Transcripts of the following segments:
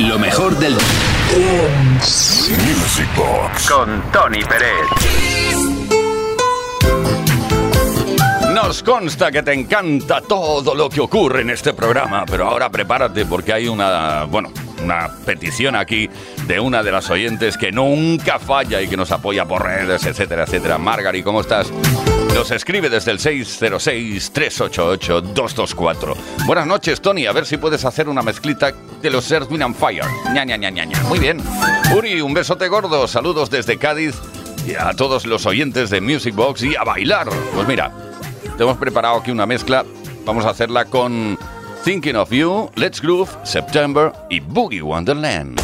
Lo mejor del Music Box. Con Tony Pérez. Nos consta que te encanta todo lo que ocurre en este programa, pero ahora prepárate porque hay una, bueno, una petición aquí de una de las oyentes que nunca falla y que nos apoya por redes, etcétera, etcétera. Margari, ¿cómo estás? Nos escribe desde el 606-388-224. Buenas noches, Tony. A ver si puedes hacer una mezclita de los Earth, and Fire. Ña, ña, ña, ña. Muy bien. Uri, un besote gordo. Saludos desde Cádiz y a todos los oyentes de Music Box y a bailar. Pues mira, te hemos preparado aquí una mezcla. Vamos a hacerla con Thinking of You, Let's Groove, September y Boogie Wonderland.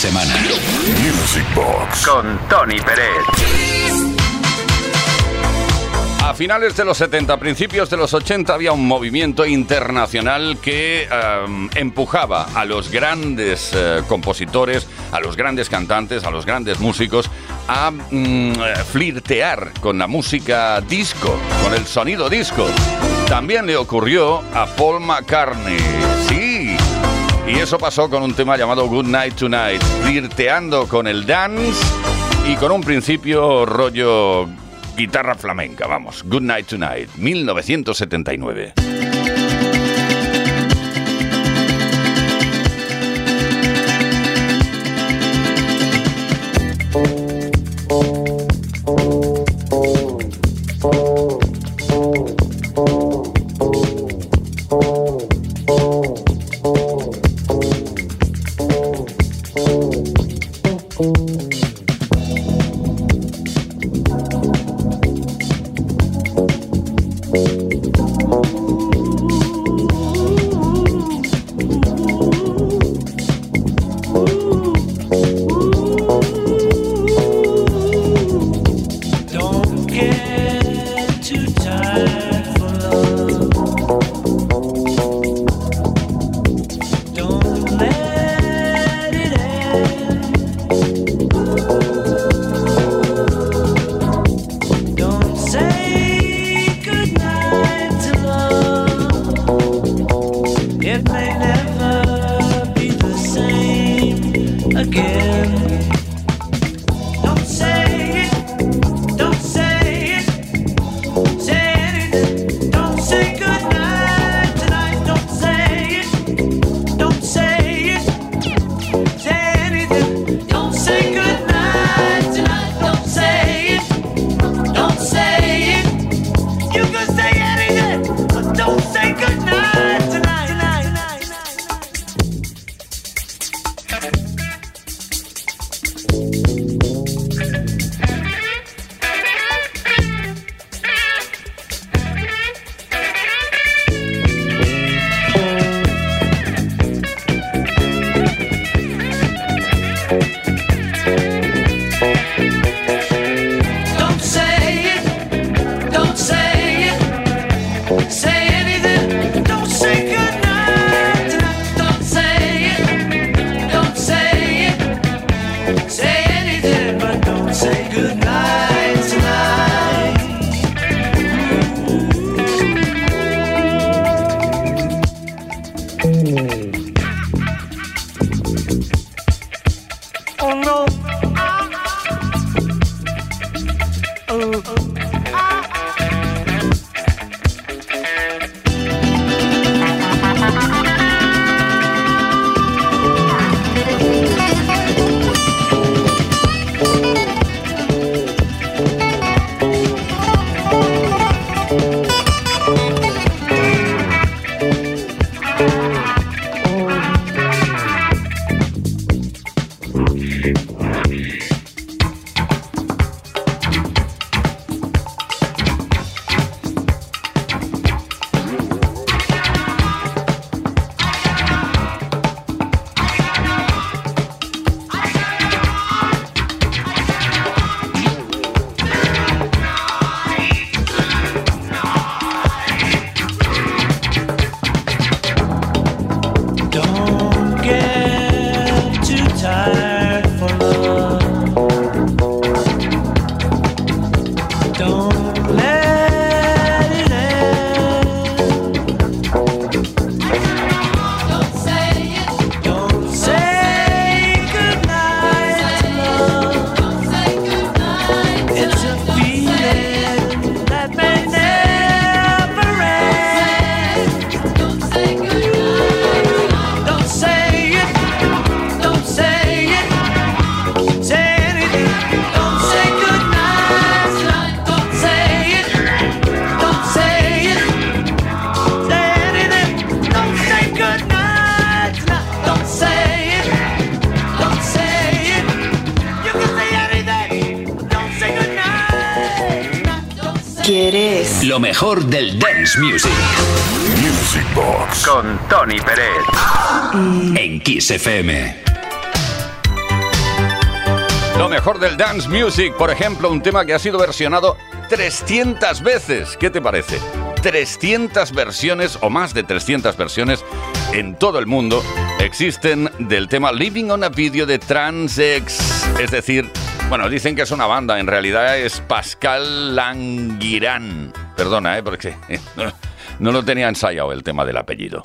Semana. Music Box. Con Tony Pérez. A finales de los 70, principios de los 80 había un movimiento internacional que em, empujaba a los grandes eh, compositores, a los grandes cantantes, a los grandes músicos a mm, eh, flirtear con la música disco, con el sonido disco. También le ocurrió a Paul McCartney. Y eso pasó con un tema llamado Good Night Tonight, flirteando con el dance y con un principio rollo guitarra flamenca, vamos. Good Night Tonight, 1979. Dance music. Music Box. Con Tony Pérez. En Kiss FM. Lo mejor del dance music, por ejemplo, un tema que ha sido versionado 300 veces. ¿Qué te parece? 300 versiones o más de 300 versiones en todo el mundo existen del tema Living on a Video de Transex. Es decir, bueno, dicen que es una banda, en realidad es Pascal Languirán. Perdona, ¿eh? Porque no, lo tenía ensayado el tema del apellido.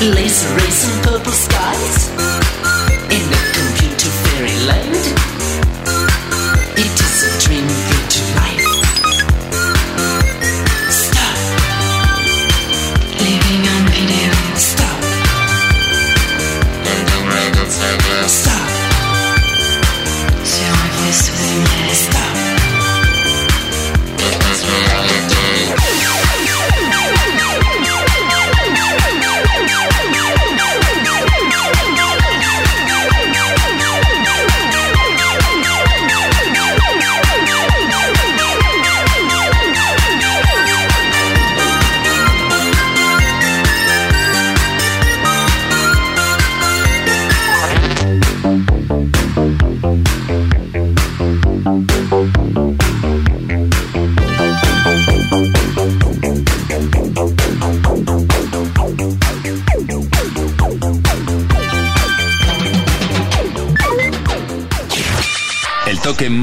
Laser rays and purple skies.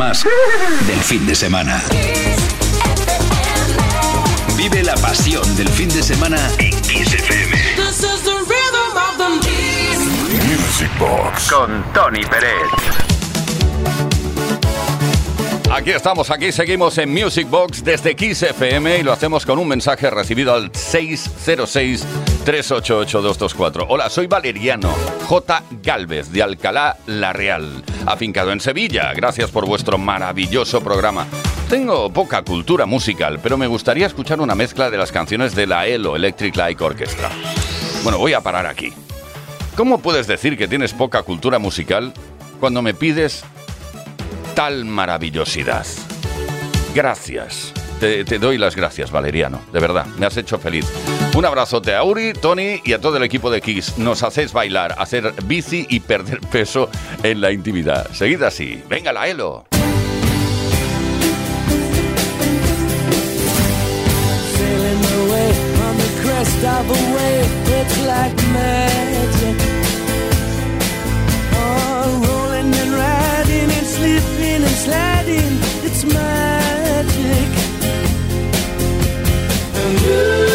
Más del fin de semana. Vive la pasión del fin de semana en Kiss FM. This is the rhythm of the Music Box. Con Tony Pérez. Aquí estamos, aquí seguimos en Music Box desde Kiss FM y lo hacemos con un mensaje recibido al 606-388-224. Hola, soy Valeriano J. Galvez de Alcalá La Real, afincado en Sevilla. Gracias por vuestro maravilloso programa. Tengo poca cultura musical, pero me gustaría escuchar una mezcla de las canciones de la ELO, Electric Light Orchestra. Bueno, voy a parar aquí. ¿Cómo puedes decir que tienes poca cultura musical cuando me pides tal maravillosidad? Gracias. Te, doy las gracias, Valeriano. De verdad, me has hecho feliz. Un abrazote a Uri, Tony y a todo el equipo de Kiss. Nos hacéis bailar, hacer bici y perder peso en la intimidad. Seguid así. Venga, la Elo. And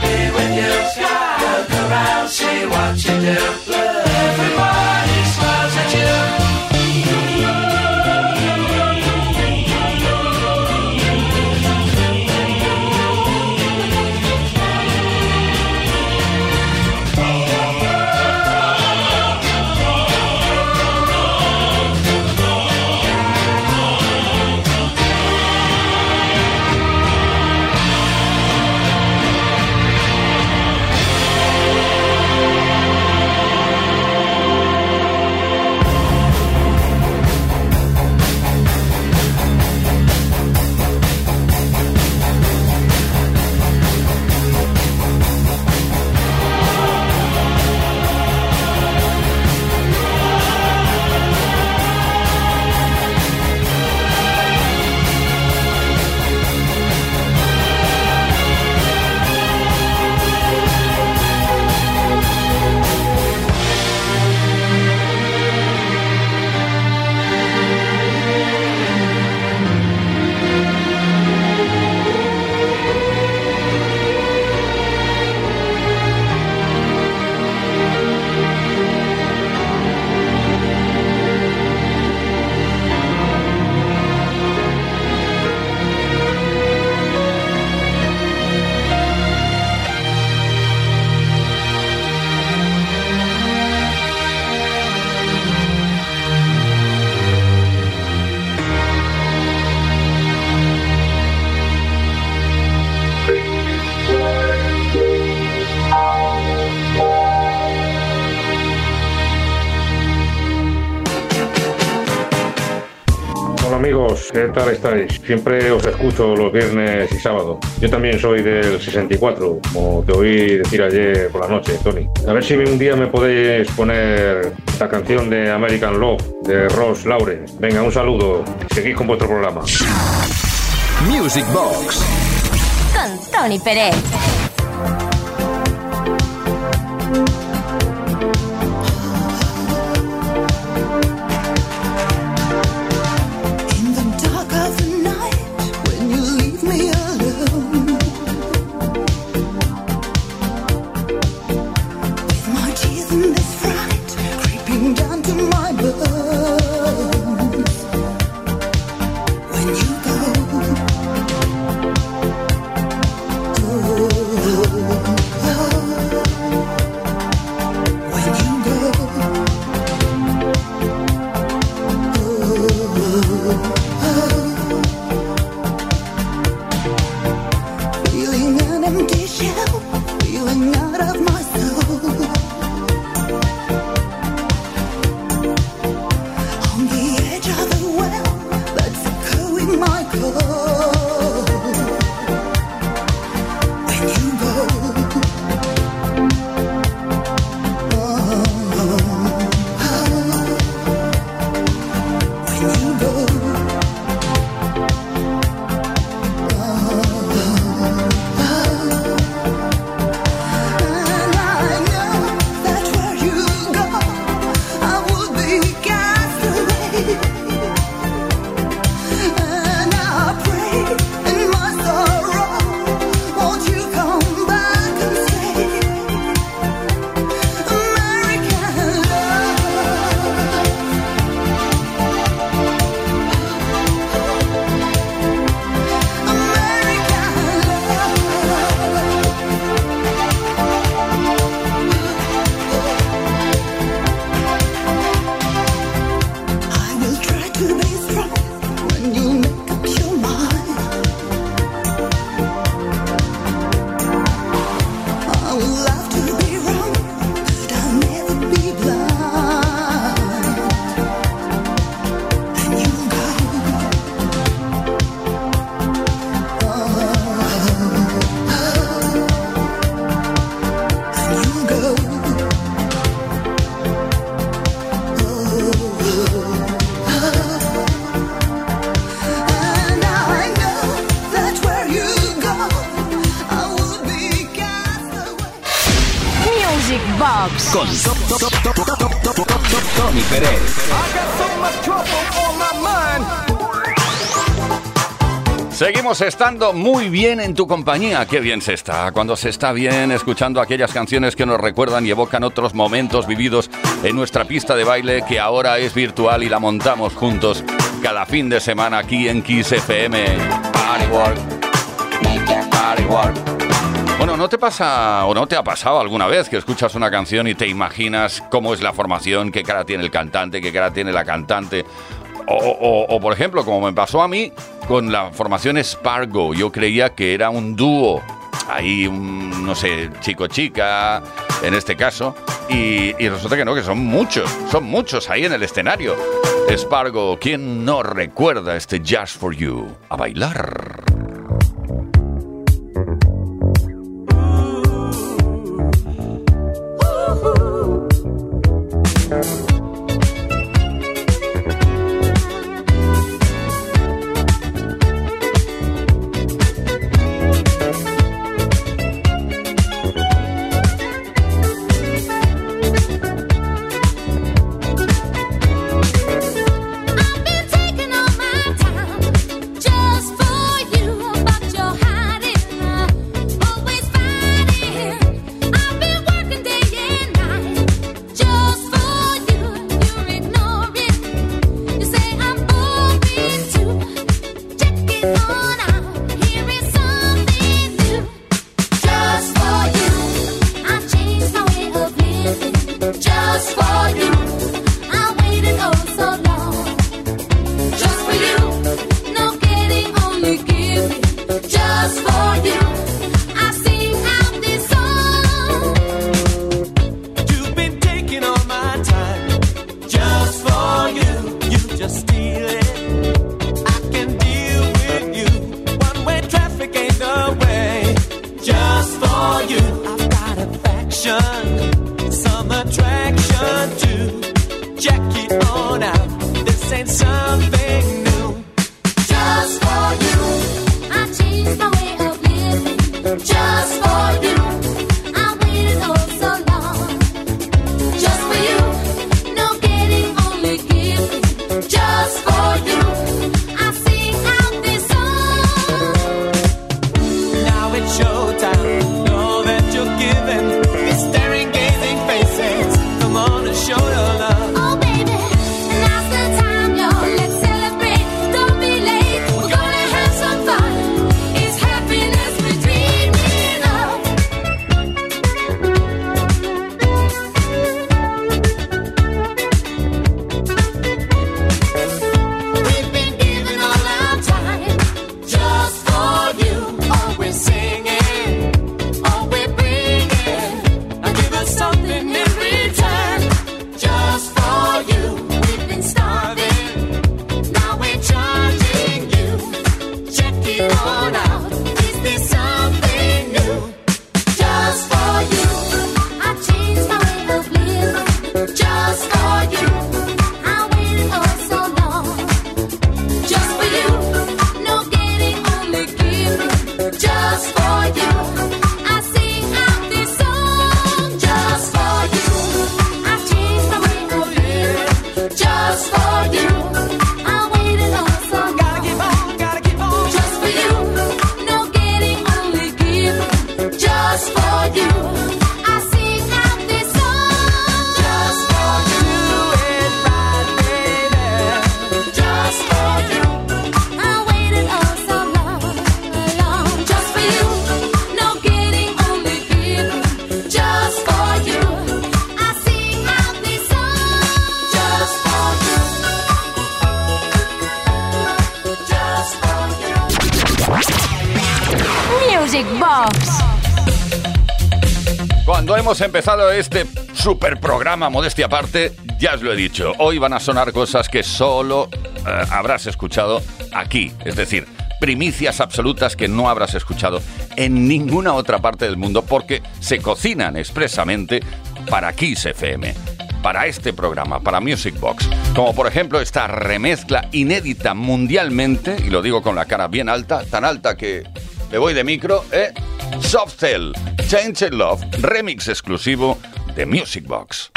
be with you. Look around, see what you do. ¿Qué tal estáis? Siempre os escucho los viernes y sábado. Yo también soy del 64, como te oí decir ayer por la noche, Tony. A ver si un día me podéis poner la canción de American Love de Ross Lauren. Venga, un saludo. Seguid con vuestro programa. Music Box. Con Tony Pérez. Seguimos estando muy bien en tu compañía. Qué bien se está. Cuando se está bien escuchando aquellas canciones que nos recuerdan y evocan otros momentos vividos en nuestra pista de baile que ahora es virtual y la montamos juntos cada fin de semana aquí en Kiss FM. Party work. Party work. Bueno, ¿no te pasa o no te ha pasado alguna vez que escuchas una canción y te imaginas cómo es la formación, qué cara tiene el cantante, qué cara tiene la cantante? O, por ejemplo, como me pasó a mí con la formación Spargo, yo creía que era un dúo, ahí un, no sé, chico-chica, en este caso, y, y resulta que no, que son muchos, son muchos ahí en el escenario. Spargo, ¿quién no recuerda este Just for You? A bailar. Empezado este super programa, modestia aparte, ya os lo he dicho, hoy van a sonar cosas que solo eh, habrás escuchado aquí. Es decir, primicias absolutas que no habrás escuchado en ninguna otra parte del mundo porque se cocinan expresamente para Kiss FM. Para este programa, para Music Box. Como por ejemplo esta remezcla inédita mundialmente, y lo digo con la cara bien alta, tan alta que me voy de micro, ¿eh? Soft Cell, Change It Love, remix exclusivo de Music Box.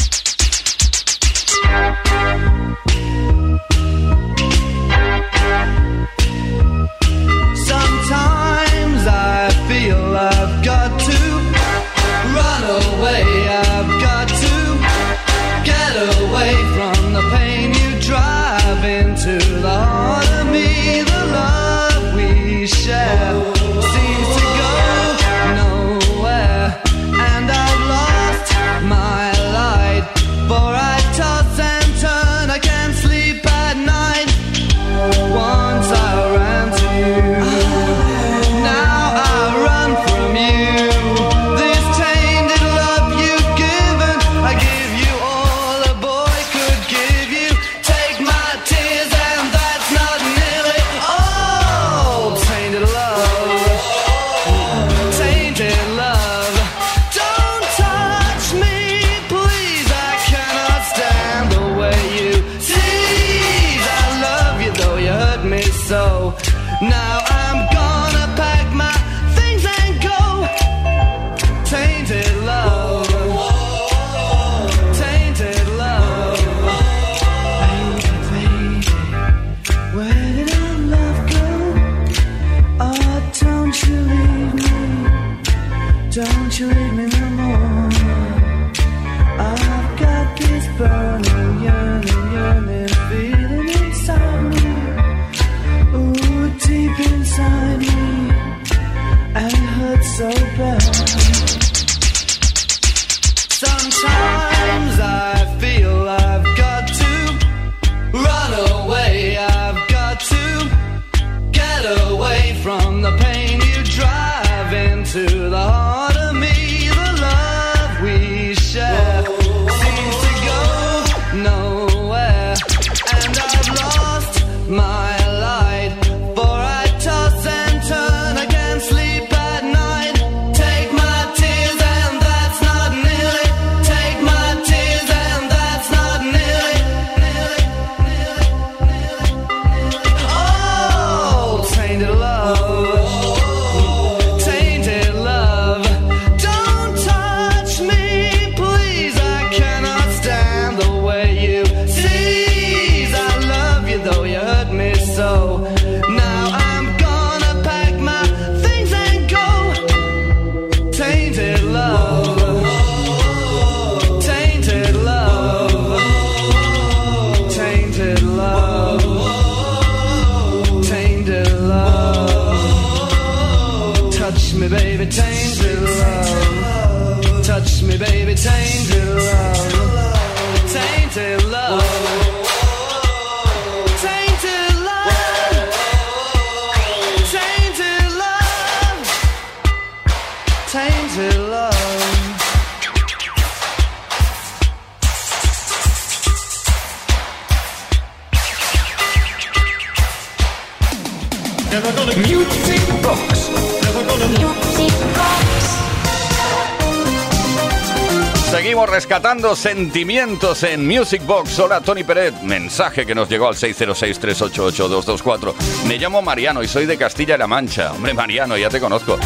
Rescatando sentimientos en Music Box. Hola, Tony Peret. Mensaje que nos llegó al 606-388-224. Me llamo Mariano y soy de Castilla-La Mancha. Hombre, Mariano, ya te conozco.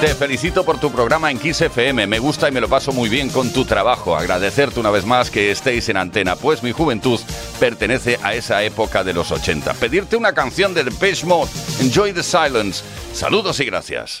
Te felicito por tu programa en Kiss FM. Me gusta y me lo paso muy bien con tu trabajo. Agradecerte una vez más que estéis en antena, pues mi juventud pertenece a esa época de los 80. Pedirte una canción de Depeche Mode. Enjoy the silence. Saludos y gracias.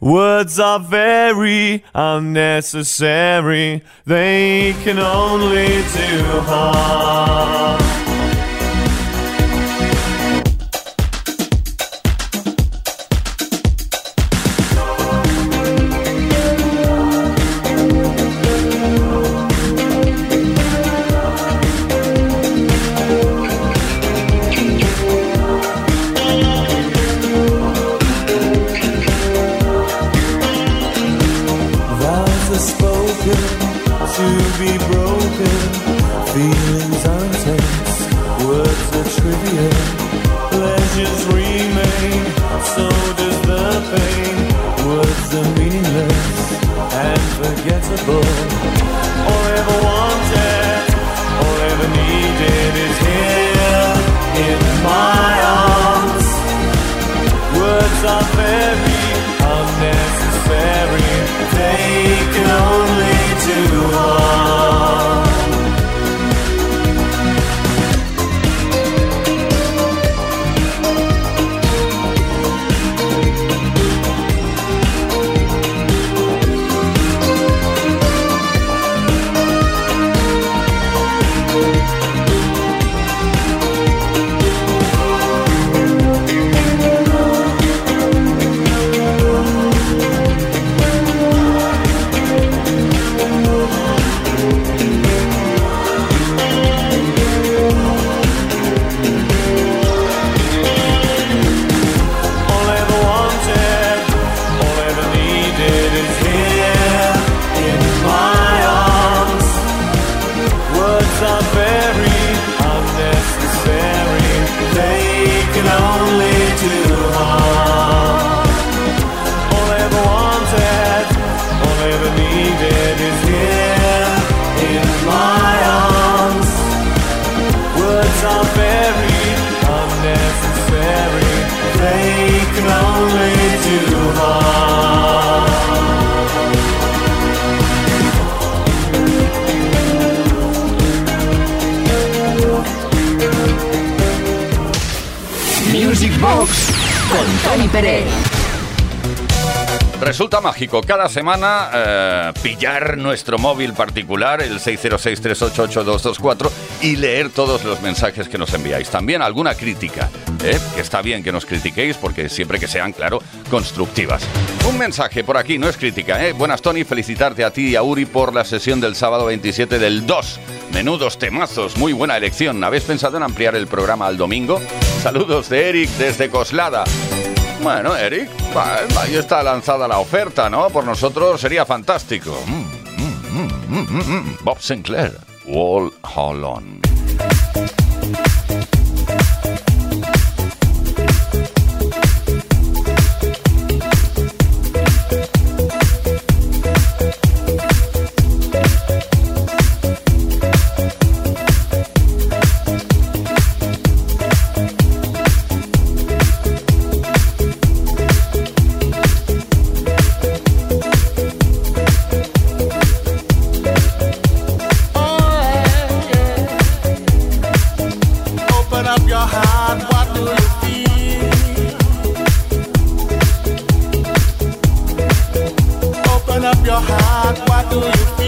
Words are very unnecessary, they can only do harm. Con Tony Pérez. Resulta mágico cada semana eh, pillar nuestro móvil particular, el 606-388-224, y leer todos los mensajes que nos enviáis. También alguna crítica, ¿eh? que está bien que nos critiquéis porque siempre que sean, claro, constructivas. Un mensaje por aquí, no es crítica. ¿eh? Buenas, Tony, felicitarte a ti y a Uri por la sesión del sábado 27 del 2. Menudos temazos, muy buena elección. ¿Habéis pensado en ampliar el programa al domingo? Saludos de Eric desde Coslada. Bueno, Eric, ahí está lanzada la oferta, ¿no? Por nosotros sería fantástico. Mm, mm, mm. Bob Sinclair, Wall Holland. Up your heart, what do you feel?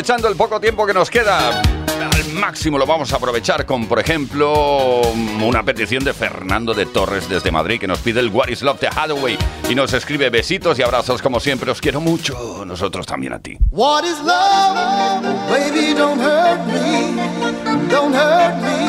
aprovechando el poco tiempo que nos queda. Al máximo lo vamos a aprovechar con, por ejemplo, una petición de Fernando de Torres desde Madrid que nos pide el What is Love de Hathaway y nos escribe besitos y abrazos como siempre. Os quiero mucho, nosotros también a ti. What is love? Baby, don't hurt me. Don't hurt me.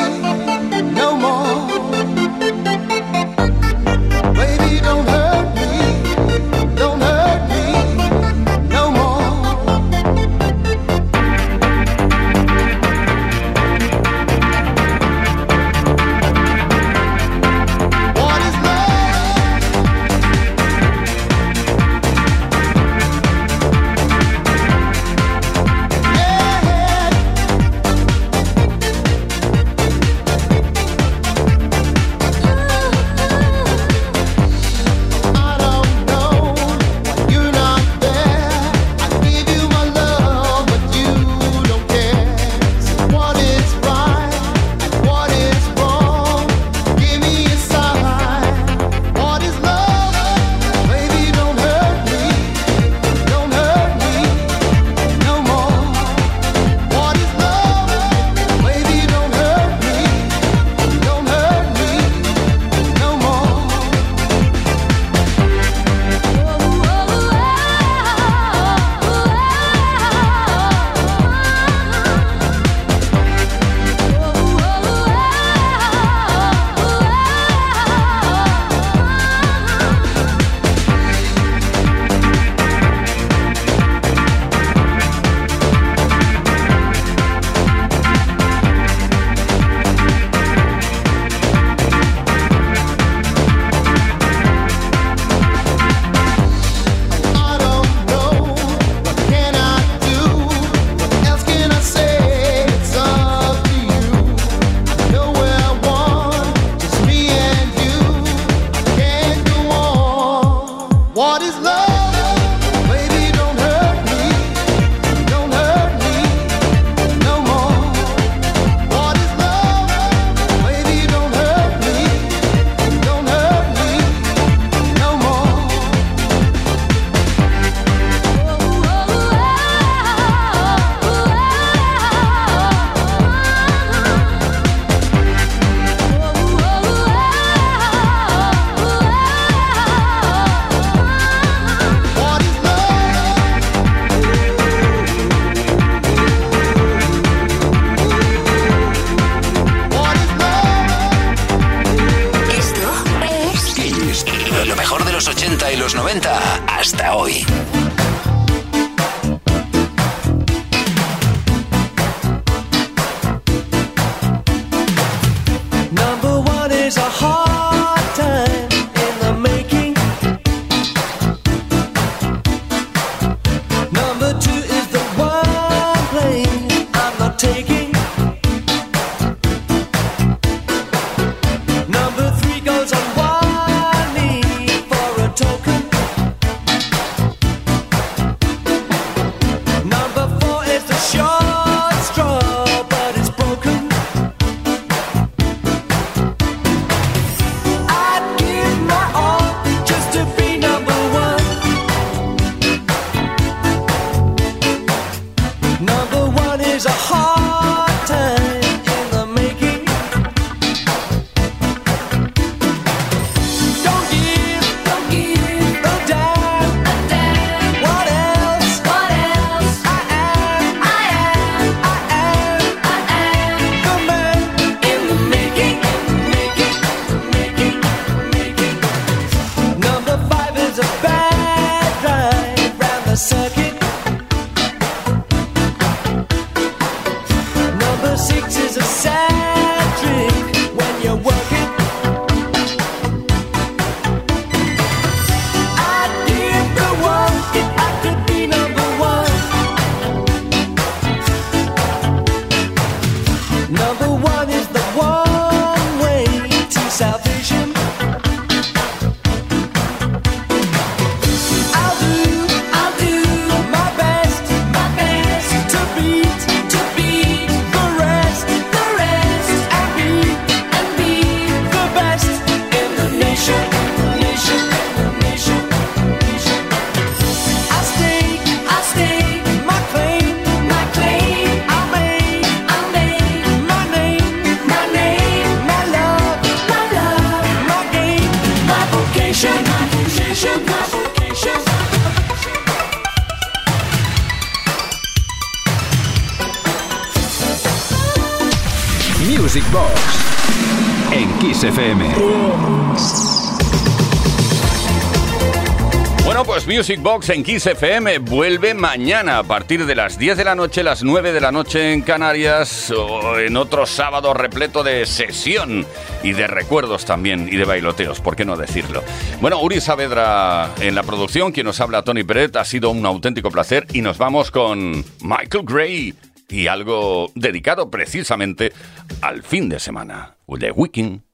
Music Box en Kiss FM vuelve mañana a partir de las 10 de la noche, las 9 de la noche en Canarias, o en otro sábado repleto de sesión y de recuerdos también y de bailoteos, ¿por qué no decirlo? Bueno, Uri Saavedra en la producción, quien nos habla Tony Peret, ha sido un auténtico placer y nos vamos con Michael Gray y algo dedicado precisamente al fin de semana, The Weekend.